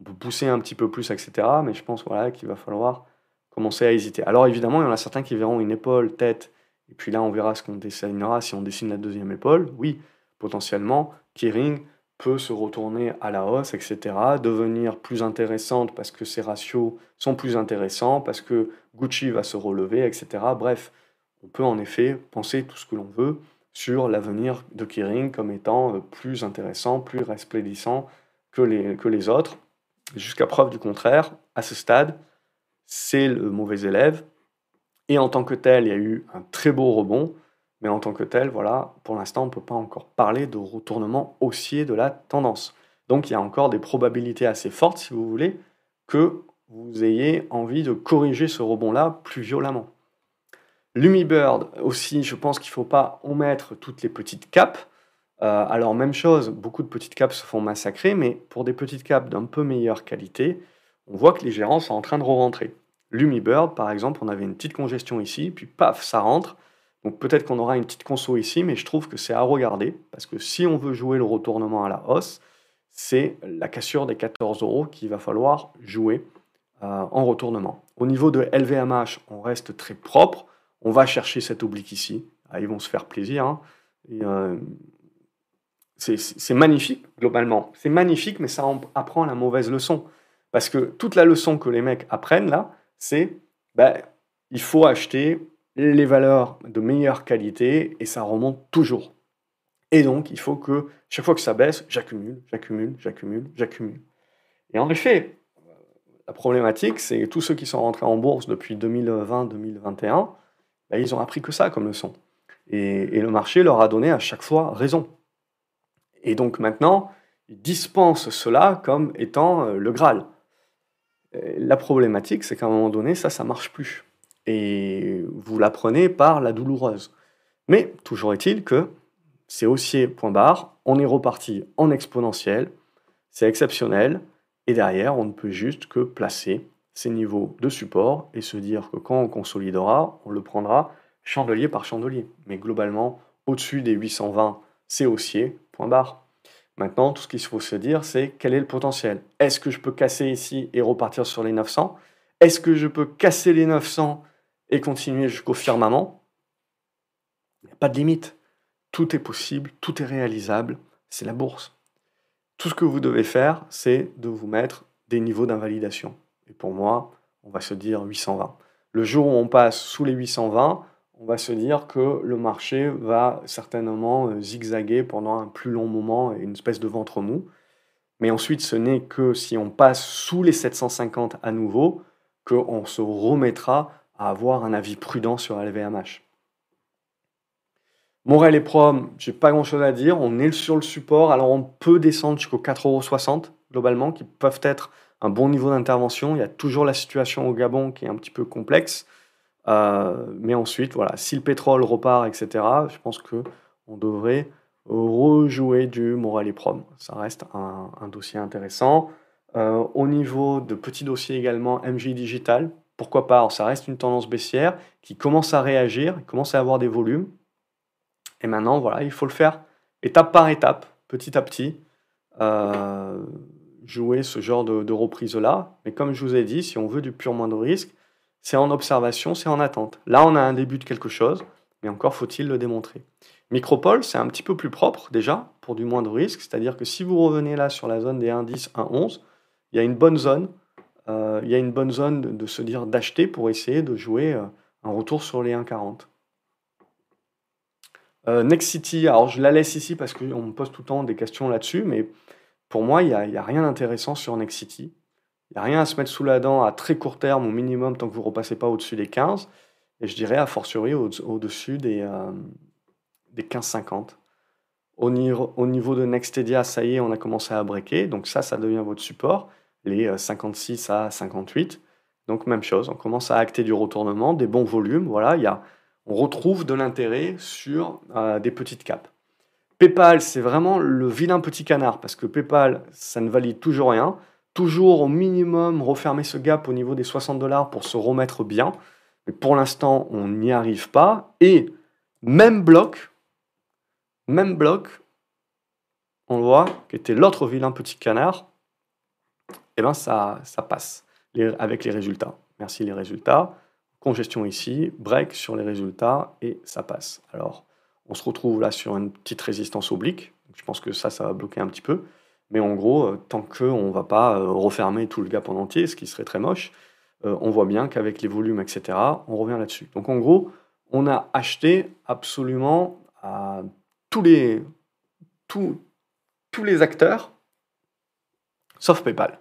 On peut pousser un petit peu plus, etc. Mais je pense voilà, qu'il va falloir commencer à hésiter. Alors évidemment, il y en a certains qui verront une épaule, tête, et puis là on verra ce qu'on dessinera si on dessine la deuxième épaule. Oui, potentiellement, Kering peut se retourner à la hausse, etc., devenir plus intéressante parce que ses ratios sont plus intéressants, parce que Gucci va se relever, etc. Bref, on peut en effet penser tout ce que l'on veut sur l'avenir de Kering comme étant euh, plus intéressant, plus resplendissant que les, que les autres. Jusqu'à preuve du contraire, à ce stade, c'est le mauvais élève. Et en tant que tel, il y a eu un très beau rebond. Mais en tant que tel, voilà, pour l'instant, on ne peut pas encore parler de retournement haussier de la tendance. Donc il y a encore des probabilités assez fortes, si vous voulez, que vous ayez envie de corriger ce rebond-là plus violemment. Lumibird aussi, je pense qu'il ne faut pas omettre toutes les petites capes. Euh, alors même chose, beaucoup de petites capes se font massacrer, mais pour des petites capes d'un peu meilleure qualité, on voit que les gérants sont en train de re-rentrer. Lumibird, par exemple, on avait une petite congestion ici, puis paf, ça rentre. Donc peut-être qu'on aura une petite conso ici, mais je trouve que c'est à regarder, parce que si on veut jouer le retournement à la hausse, c'est la cassure des 14 euros qu'il va falloir jouer euh, en retournement. Au niveau de LVMH, on reste très propre. On va chercher cette oblique ici. Ah, ils vont se faire plaisir. Hein. Euh, c'est magnifique, globalement. C'est magnifique, mais ça apprend la mauvaise leçon. Parce que toute la leçon que les mecs apprennent là, c'est ben, il faut acheter les valeurs de meilleure qualité et ça remonte toujours. Et donc, il faut que chaque fois que ça baisse, j'accumule, j'accumule, j'accumule, j'accumule. Et en effet, la problématique, c'est que tous ceux qui sont rentrés en bourse depuis 2020-2021, bah, ils ont appris que ça comme leçon. Et, et, le marché leur a donné à chaque fois raison. Et donc maintenant, ils dispensent cela comme étant euh, le Graal. La problématique, c'est qu'à un moment donné, ça, ça marche plus. Et vous l'apprenez par la douloureuse. Mais toujours est-il que c'est haussier, point barre, on est reparti en exponentiel, c'est exceptionnel, et derrière, on ne peut juste que placer ces niveaux de support et se dire que quand on consolidera, on le prendra chandelier par chandelier. Mais globalement, au-dessus des 820, c'est haussier, point barre. Maintenant, tout ce qu'il faut se dire, c'est quel est le potentiel. Est-ce que je peux casser ici et repartir sur les 900 Est-ce que je peux casser les 900 et continuer jusqu'au firmament? Pas de limite. Tout est possible, tout est réalisable. C'est la bourse. Tout ce que vous devez faire, c'est de vous mettre des niveaux d'invalidation. Pour moi, on va se dire 820. Le jour où on passe sous les 820, on va se dire que le marché va certainement euh, zigzaguer pendant un plus long moment une espèce de ventre mou. Mais ensuite, ce n'est que si on passe sous les 750 à nouveau qu'on se remettra à avoir un avis prudent sur LVMH. Morel et Prom, j'ai pas grand chose à dire. On est sur le support, alors on peut descendre jusqu'aux 4,60€ globalement, qui peuvent être un bon niveau d'intervention. Il y a toujours la situation au Gabon qui est un petit peu complexe. Euh, mais ensuite, voilà, si le pétrole repart, etc., je pense que on devrait rejouer du Morel et Prom. Ça reste un, dossier intéressant. Euh, au niveau de petits dossiers également, MJ Digital, pourquoi pas? Ça reste une tendance baissière qui commence à réagir, commence à avoir des volumes. Et maintenant, voilà, il faut le faire étape par étape, petit à petit, euh, jouer ce genre de, reprise-là. Mais comme je vous ai dit, si on veut du pur moins de risque, c'est en observation, c'est en attente. Là, on a un début de quelque chose, mais encore faut-il le démontrer. Micropole, c'est un petit peu plus propre déjà, pour du moins de risque, c'est-à-dire que si vous revenez là sur la zone des 1,10, 1,11, il y a une bonne zone, euh, il y a une bonne zone de, se dire d'acheter pour essayer de jouer euh, un retour sur les 1,40. Euh, Next City, alors je la laisse ici parce qu'on me pose tout le temps des questions là-dessus, mais pour moi, il n'y a, a, rien d'intéressant sur Next City. Il n'y a rien à se mettre sous la dent à très court terme, au minimum, tant que vous ne repassez pas au-dessus des 15. Et je dirais, a fortiori, au-dessus des, euh, des 15,50. Au, au niveau de Nextedia, ça y est, on a commencé à breaker. Donc ça, ça devient votre support, les 56 euh, à 58. Donc même chose, on commence à acter du retournement, des bons volumes. Voilà, on retrouve de l'intérêt sur euh, des petites capes. PayPal, c'est vraiment le vilain petit canard, parce que PayPal, ça ne valide toujours rien toujours au minimum refermer ce gap au niveau des 60 dollars pour se remettre bien. Mais pour l'instant, on n'y arrive pas. Et même bloc, même bloc, on voit, qui était l'autre vilain petit canard, eh ben ça, ça passe avec les résultats. Merci les résultats. Congestion ici, break sur les résultats et ça passe. Alors, on se retrouve là sur une petite résistance oblique. Je pense que ça, ça va bloquer un petit peu. Mais en gros, euh, tant qu'on ne va pas euh, refermer tout le gap en entier, ce qui serait très moche, euh, on voit bien qu'avec les volumes, etc., on revient là-dessus. Donc en gros, on a acheté absolument à tous les, tous, tous les acteurs, sauf PayPal.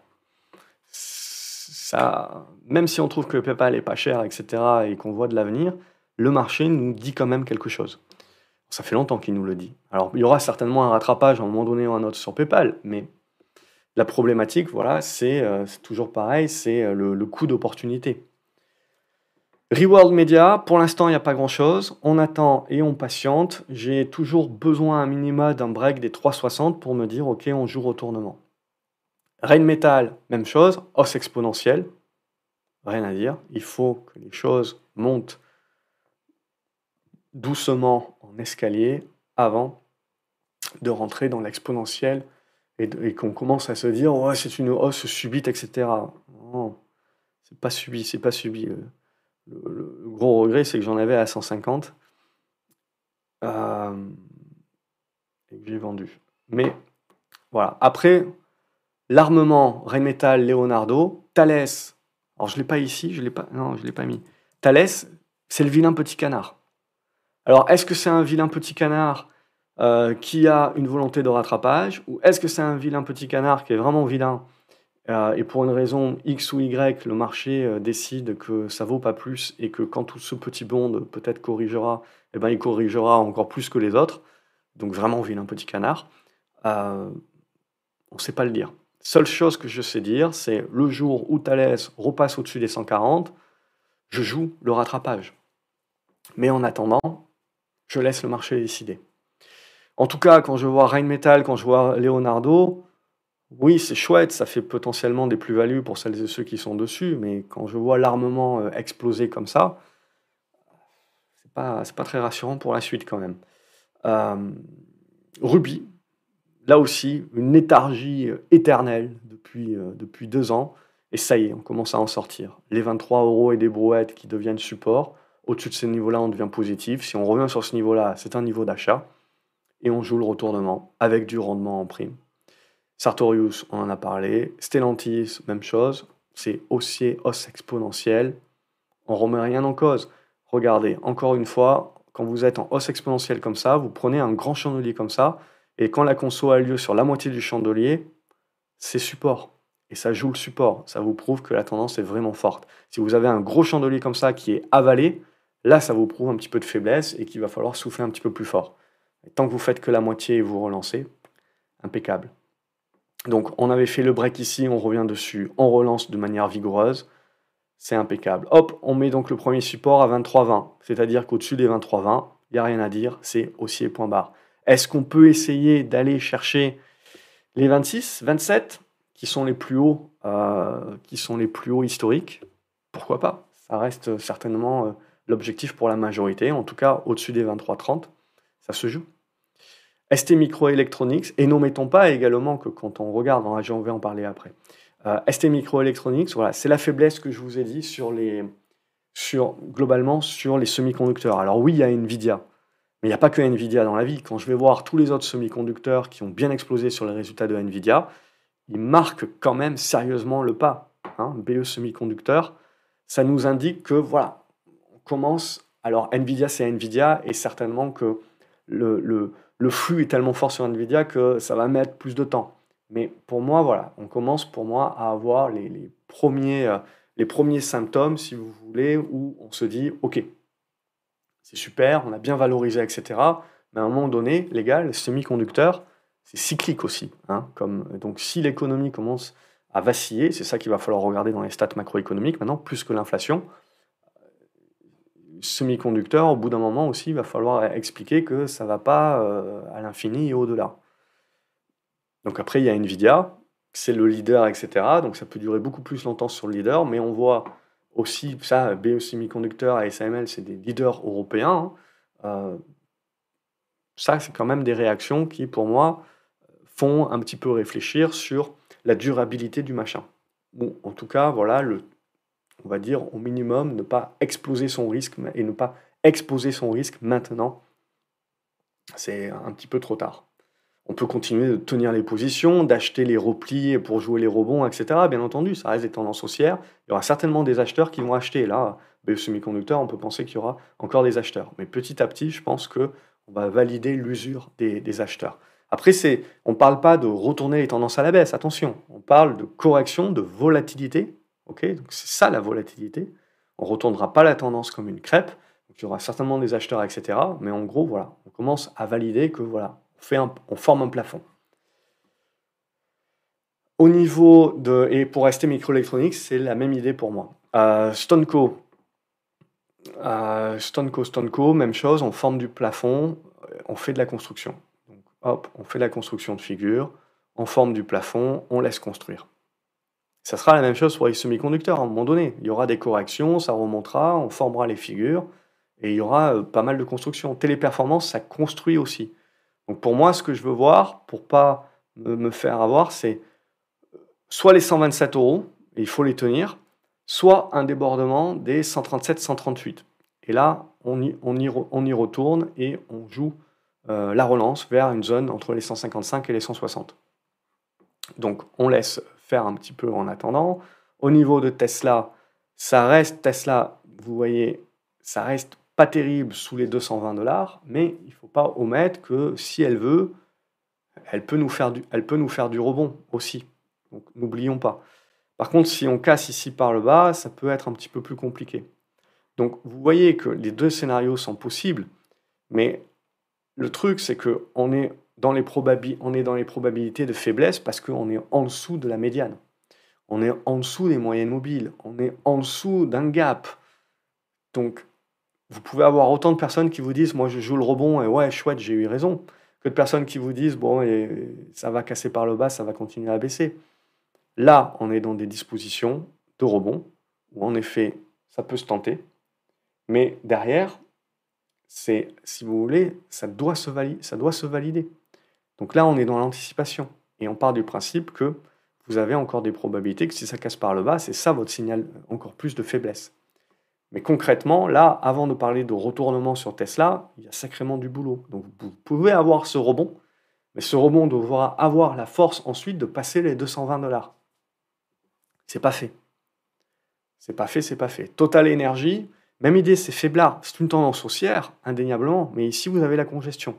Ça, même si on trouve que PayPal est pas cher, etc., et qu'on voit de l'avenir, le marché nous dit quand même quelque chose. Ça fait longtemps qu'il nous le dit. Alors, il y aura certainement un rattrapage à un moment donné ou un autre sur PayPal, mais la problématique, voilà, c'est euh, toujours pareil, c'est euh, le, coût d'opportunité. Reworld Media, pour l'instant, il n'y a pas grand-chose. On attend et on patiente. J'ai toujours besoin un minima d'un break des 3,60 pour me dire, OK, on joue retournement. Rain Metal, même chose, hausse exponentielle. Rien à dire. Il faut que les choses montent doucement escalier avant de rentrer dans l'exponentiel et, qu'on commence à se dire ouais, c'est une hausse subite, etc. C'est pas subi, c'est pas subi. Le, gros regret, c'est que j'en avais à 150 euh, et que j'ai vendu. Mais voilà. Après, l'armement, Rheinmetall, Leonardo, Thales. Alors je l'ai pas ici, je l'ai pas. Non, je l'ai pas mis. Thales, c'est le vilain petit canard. Alors, est-ce que c'est un vilain petit canard euh, qui a une volonté de rattrapage Ou est-ce que c'est un vilain petit canard qui est vraiment vilain euh, et pour une raison X ou Y, le marché euh, décide que ça vaut pas plus et que quand tout ce petit bond peut-être corrigera, eh ben, il corrigera encore plus que les autres. Donc vraiment vilain petit canard. on ne sait pas le dire. Seule chose que je sais dire, c'est le jour où Thalès repasse au-dessus des 140, je joue le rattrapage. Mais en attendant, je laisse le marché décider. En tout cas, quand je vois Rheinmetall, quand je vois Leonardo, oui, c'est chouette, ça fait potentiellement des plus-values pour celles et ceux qui sont dessus, mais quand je vois l'armement euh, exploser comme ça, c'est pas, pas très rassurant pour la suite quand même. Euh, Ruby, là aussi, une léthargie euh, éternelle depuis, depuis deux ans, et ça y est, on commence à en sortir. Les 23 euros et des brouettes qui deviennent support, au-dessus de ces niveaux-là, on devient positif. Si on revient sur ce niveau-là, c'est un niveau d'achat et on joue le retournement avec du rendement en prime. Sartorius, on en a parlé. Stellantis, même chose. C'est haussier, hausse exponentielle. On remet rien en cause. Regardez, encore une fois, quand vous êtes en hausse exponentielle comme ça, vous prenez un grand chandelier comme ça, et quand la conso a lieu sur la moitié du chandelier, c'est support. Et ça joue le support. Ça vous prouve que la tendance est vraiment forte. Si vous avez un gros chandelier comme ça qui est avalé, là, ça vous prouve un petit peu de faiblesse et qu'il va falloir souffler un petit peu plus fort tant que vous faites que la moitié et vous relancez, impeccable. Donc on avait fait le break ici, on revient dessus, on relance de manière vigoureuse, c'est impeccable. Hop, on met donc le premier support à 23,20, c'est-à-dire qu'au-dessus des 23,20, il n'y a rien à dire, c'est haussier point barre. Est-ce qu'on peut essayer d'aller chercher les 26, 27, qui sont les plus hauts, euh, qui sont les plus hauts historiques? Pourquoi pas? Ça reste certainement euh, l'objectif pour la majorité, en tout cas au-dessus des 23,30 ça se joue. ST Microelectronics, et n'omettons pas également que quand on regarde, hein, on va en parler après, euh, ST Microelectronics, voilà, c'est la faiblesse que je vous ai dit sur les, sur, globalement sur les semi-conducteurs. Alors oui, il y a Nvidia, mais il n'y a pas que Nvidia dans la vie. Quand je vais voir tous les autres semi-conducteurs qui ont bien explosé sur les résultats de Nvidia, ils marquent quand même sérieusement le pas. Hein, BE semi-conducteur, ça nous indique que voilà, commence. Alors Nvidia, c'est Nvidia, et certainement que le, flux est tellement fort sur Nvidia que ça va mettre plus de temps. Mais pour moi, voilà, on commence pour moi à avoir les, premiers, euh, les premiers symptômes, si vous voulez, où on se dit, OK, c'est super, on a bien valorisé, etc. Mais à un moment donné, les gars, le semi-conducteur, c'est cyclique aussi. Hein, comme, donc si l'économie commence à vaciller, c'est ça qu'il va falloir regarder dans les stats macroéconomiques maintenant, plus que l'inflation, semi-conducteur, au bout d'un moment aussi, il va falloir expliquer que ça ne va pas euh, à l'infini et au-delà. Donc après, il y a Nvidia, c'est le leader, etc. Donc ça peut durer beaucoup plus longtemps sur le leader, mais on voit aussi, ça, BE Semiconductor, ASML, c'est des leaders européens. Hein. Euh, ça, c'est quand même des réactions qui, pour moi, font un petit peu réfléchir sur la durabilité du machin. Bon, en tout cas, voilà, le on va dire au minimum, ne pas exploser son risque et ne pas exposer son risque maintenant. C'est un petit peu trop tard. On peut continuer de tenir les positions, d'acheter les replis pour jouer les rebonds, etc. Bien entendu, ça reste des tendances haussières. Il y aura certainement des acheteurs qui vont acheter. Là, BE Semiconducteur, on peut penser qu'il y aura encore des acheteurs. Mais petit à petit, je pense que on va valider l'usure des, des acheteurs. Après, on ne parle pas de retourner les tendances à la baisse, attention. On parle de correction, de volatilité donc c'est ça la volatilité. On ne retournera pas la tendance comme une crêpe. il y aura certainement des acheteurs, etc. Mais en gros, voilà, on commence à valider que voilà, on, forme un plafond. Au niveau de. Et pour rester microélectronique, c'est la même idée pour moi. Euh, Stoneco. Euh, Stoneco, Stoneco, même chose, on forme du plafond, on fait de la construction. Donc, hop, on fait de la construction de figure, on forme du plafond, on laisse construire. Ça sera la même chose pour les semi-conducteurs à un moment donné. Il y aura des corrections, ça remontera, on formera les figures et il y aura euh, pas mal de construction. Téléperformance, ça construit aussi. Donc pour moi, ce que je veux voir, pour pas me faire avoir, c'est euh, soit les 127 euros, il faut les tenir, soit un débordement des 137-138. Et là, on y, on, y, on y, retourne et on joue euh, la relance vers une zone entre les 155 et les 160. Donc on laisse un petit peu en attendant. Au niveau de Tesla, ça reste Tesla, vous voyez, ça reste pas terrible sous les 220 dollars, mais il faut pas omettre que si elle veut, elle peut nous faire du, elle peut nous faire du rebond aussi. Donc n'oublions pas. Par contre, si on casse ici par le bas, ça peut être un petit peu plus compliqué. Donc vous voyez que les deux scénarios sont possibles, mais le truc c'est que on est dans les on est dans les probabilités de faiblesse parce qu'on est en dessous de la médiane. On est en dessous des moyennes mobiles, on est en dessous d'un gap. Donc vous pouvez avoir autant de personnes qui vous disent moi je joue le rebond et ouais chouette j'ai eu raison que de personnes qui vous disent bon et ça va casser par le bas ça va continuer à baisser là on est dans des dispositions de rebond où en effet ça peut se tenter mais derrière c'est si vous voulez ça doit se valider ça doit se valider donc là on est dans l'anticipation et on part du principe que vous avez encore des probabilités que si ça casse par le bas c'est ça votre signal encore plus de faiblesse mais concrètement, là, avant de parler de retournement sur Tesla, il y a sacrément du boulot. Donc vous pouvez avoir ce rebond, mais ce rebond devra avoir la force ensuite de passer les 220 dollars. C'est pas fait. C'est pas fait, c'est pas fait. Total énergie, même idée, c'est faiblard. C'est une tendance haussière, indéniablement, mais ici vous avez la congestion.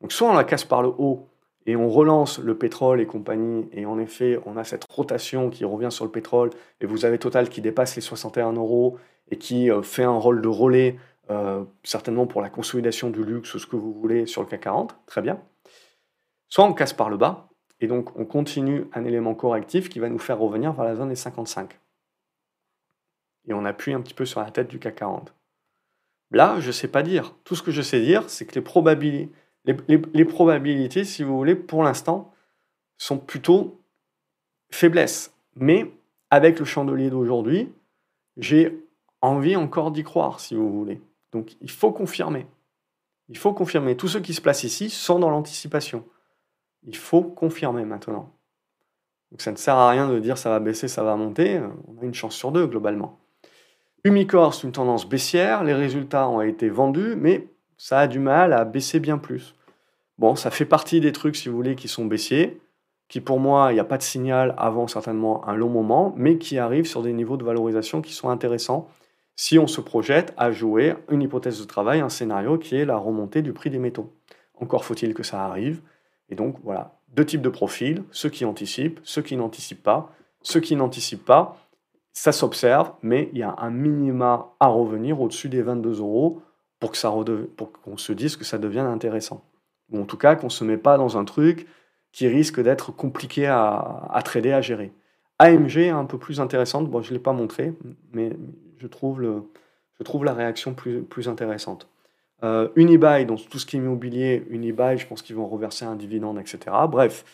Donc soit on la casse par le haut et on relance le pétrole et compagnie, et en effet, on a cette rotation qui revient sur le pétrole, et vous avez Total qui dépasse les 61 euros, et qui euh, fait un rôle de relais, euh, certainement pour la consolidation du luxe, ce que vous voulez, sur le CAC 40, très bien. Soit on casse par le bas, et donc on continue un élément correctif qui va nous faire revenir vers la zone des 55. Et on appuie un petit peu sur la tête du CAC 40. Là, je ne sais pas dire. Tout ce que je sais dire, c'est que les probabilités, les, probabilités, si vous voulez, pour l'instant, sont plutôt faiblesses. Mais avec le chandelier d'aujourd'hui, j'ai envie encore d'y croire, si vous voulez. Donc il faut confirmer. Il faut confirmer. Tous ceux qui se placent ici sont dans l'anticipation. Il faut confirmer maintenant. Donc ça ne sert à rien de dire ça va baisser, ça va monter. On a une chance sur deux globalement. Umicore, c'est une tendance baissière. Les résultats ont été vendus, mais ça a du mal à baisser bien plus. Bon, ça fait partie des trucs, si vous voulez, qui sont baissiers, qui pour moi, il n'y a pas de signal avant certainement un long moment, mais qui arrivent sur des niveaux de valorisation qui sont intéressants si on se projette à jouer une hypothèse de travail, un scénario qui est la remontée du prix des métaux. Encore faut-il que ça arrive. Et donc voilà, deux types de profils, ceux qui anticipent, ceux qui n'anticipent pas. Ceux qui n'anticipent pas, ça s'observe, mais il y a un minima à revenir au-dessus des 22 euros pour que ça pour qu'on se dise que ça devienne intéressant. Ou en tout cas qu'on ne se met pas dans un truc qui risque d'être compliqué à, à trader, à gérer. AMG est un peu plus intéressante, bon je ne l'ai pas montré, mais je trouve, le, je trouve la réaction plus, plus intéressante. Euh, Unibail, donc tout ce qui est immobilier, Unibail, je pense qu'ils vont reverser un dividende, etc. Bref,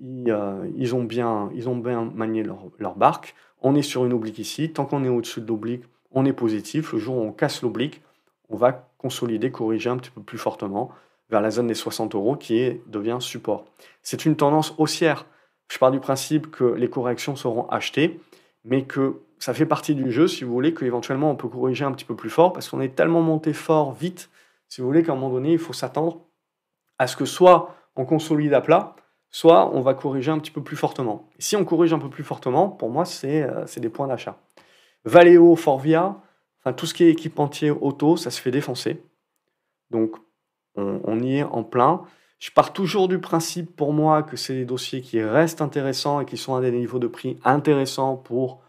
ils, euh, ils ont, bien, ils ont bien manié leur, leur, barque. On est sur une oblique ici. Tant qu'on est au-dessus de l'oblique, on est positif. Le jour où on casse l'oblique, on va consolider, corriger un petit peu plus fortement vers la zone des 60 euros qui est, devient support. C'est une tendance haussière. Je pars du principe que les corrections seront achetées, mais que ça fait partie du jeu, si vous voulez, qu'éventuellement on peut corriger un petit peu plus fort, parce qu'on est tellement monté fort vite, si vous voulez, qu'à un moment donné, il faut s'attendre à ce que soit on consolide à plat, soit on va corriger un petit peu plus fortement. Si on corrige un peu plus fortement, pour moi, c'est euh, des points d'achat. Valeo, Forvia, enfin tout ce qui est équipementier auto, ça se fait défoncer. Donc on, y est en plein. Je pars toujours du principe pour moi que c'est des dossiers qui restent intéressants et qui sont à des niveaux de prix intéressants pour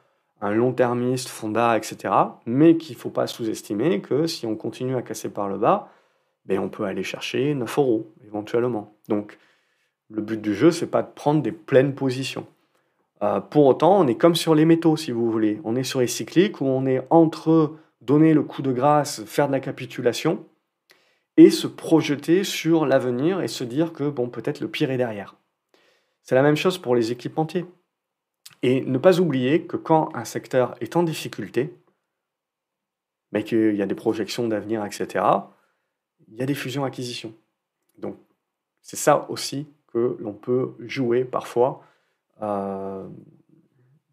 un long-termiste, Fonda, etc. Mais qu'il ne faut pas sous-estimer que si on continue à casser par le bas, ben on peut aller chercher 9 euros éventuellement. Donc le but du jeu, c'est pas de prendre des pleines positions. Euh, pour autant, on est comme sur les métaux, si vous voulez. On est sur les cycliques où on est entre donner le coup de grâce, faire de la capitulation, et se projeter sur l'avenir et se dire que bon, peut-être le pire est derrière. C'est la même chose pour les équipementiers. Et ne pas oublier que quand un secteur est en difficulté, mais qu'il y a des projections d'avenir, etc., il y a des fusions-acquisitions. Donc, c'est ça aussi que l'on peut jouer parfois euh,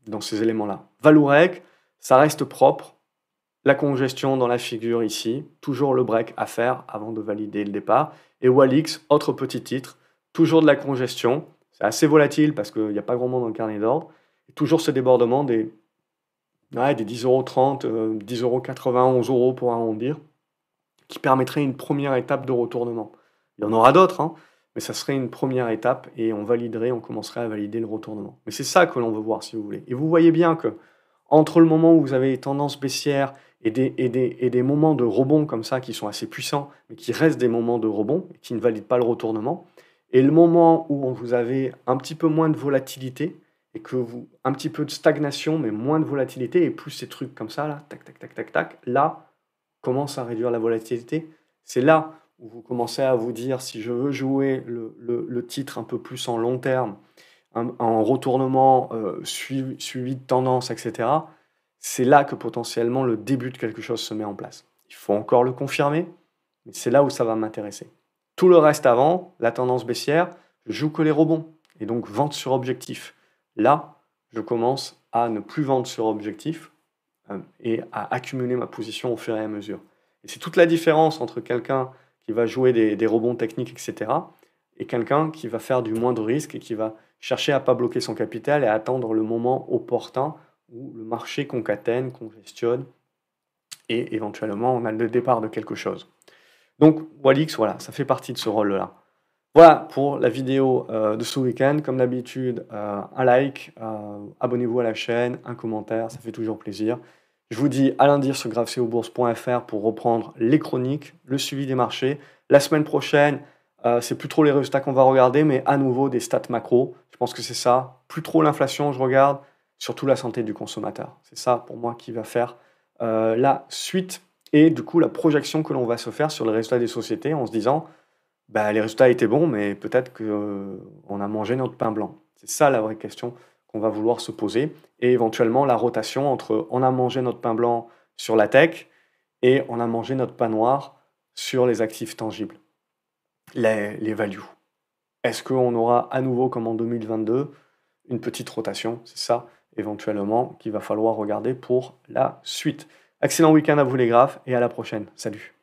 dans ces éléments-là. Valourec, ça reste propre. La congestion dans la figure ici, toujours le break à faire avant de valider le départ. Et Walix, autre petit titre, toujours de la congestion. C'est assez volatile parce qu'il n'y a pas grand monde dans le carnet d'ordre toujours ce débordement des, ouais, des 10,30 euros, 10,80 euros, 11 euros pour arrondir. qui permettrait une première étape de retournement. Il y en aura d'autres, hein, mais ça serait une première étape et on validerait, on commencerait à valider le retournement. Mais c'est ça que l'on veut voir si vous voulez. Et vous voyez bien que entre le moment où vous avez tendance baissière et des, et, des, et des, moments de rebond comme ça qui sont assez puissants, mais qui restent des moments de rebond qui ne valident pas le retournement, et le moment où vous avez un petit peu moins de volatilité et que vous un petit peu de stagnation mais moins de volatilité et plus ces trucs comme ça là, tac tac tac tac tac, là commence à réduire la volatilité. C'est là où vous commencez à vous dire si je veux jouer le, le, titre un peu plus en long terme, en retournement euh, suivi, suivi, de tendance, etc., c'est là que potentiellement le début de quelque chose se met en place. Il faut encore le confirmer, mais c'est là où ça va m'intéresser. Tout le reste avant, la tendance baissière, je joue que les rebonds, et donc vente sur objectif. Là, je commence à ne plus vendre sur objectif euh, et à accumuler ma position au fur et à mesure. Et c'est toute la différence entre quelqu'un qui va jouer des, rebonds techniques, etc., et quelqu'un qui va faire du moindre risque et qui va chercher à ne pas bloquer son capital et à attendre le moment opportun où le marché concatène, congestionne, et éventuellement on a le départ de quelque chose. Donc Walix, voilà, ça fait partie de ce rôle-là. Voilà pour la vidéo euh, de ce week-end. Comme d'habitude, euh, un like, euh, abonnez-vous à la chaîne, un commentaire, ça fait toujours plaisir. Je vous dis à lundi sur gravecobourse.fr pour reprendre les chroniques, le suivi des marchés. La semaine prochaine, c'est plus trop les résultats qu'on va regarder, mais à nouveau des stats macro. Je pense que c'est ça. Plus trop l'inflation, je regarde, surtout la santé du consommateur. C'est ça pour moi qui va faire la suite et du coup la projection que l'on va se faire sur les résultats des sociétés en se disant bah, les résultats étaient bons, mais peut-être qu'on euh, a mangé notre pain blanc. C'est ça la vraie question qu'on va vouloir se poser. Et éventuellement la rotation entre on a mangé notre pain blanc sur la tech et on a mangé notre pain noir sur les actifs tangibles, les, les values. Est-ce qu'on aura à nouveau, comme en 2022, une petite rotation? C'est ça, éventuellement, qu'il va falloir regarder pour la suite. Excellent week-end à vous les graphes et à la prochaine. Salut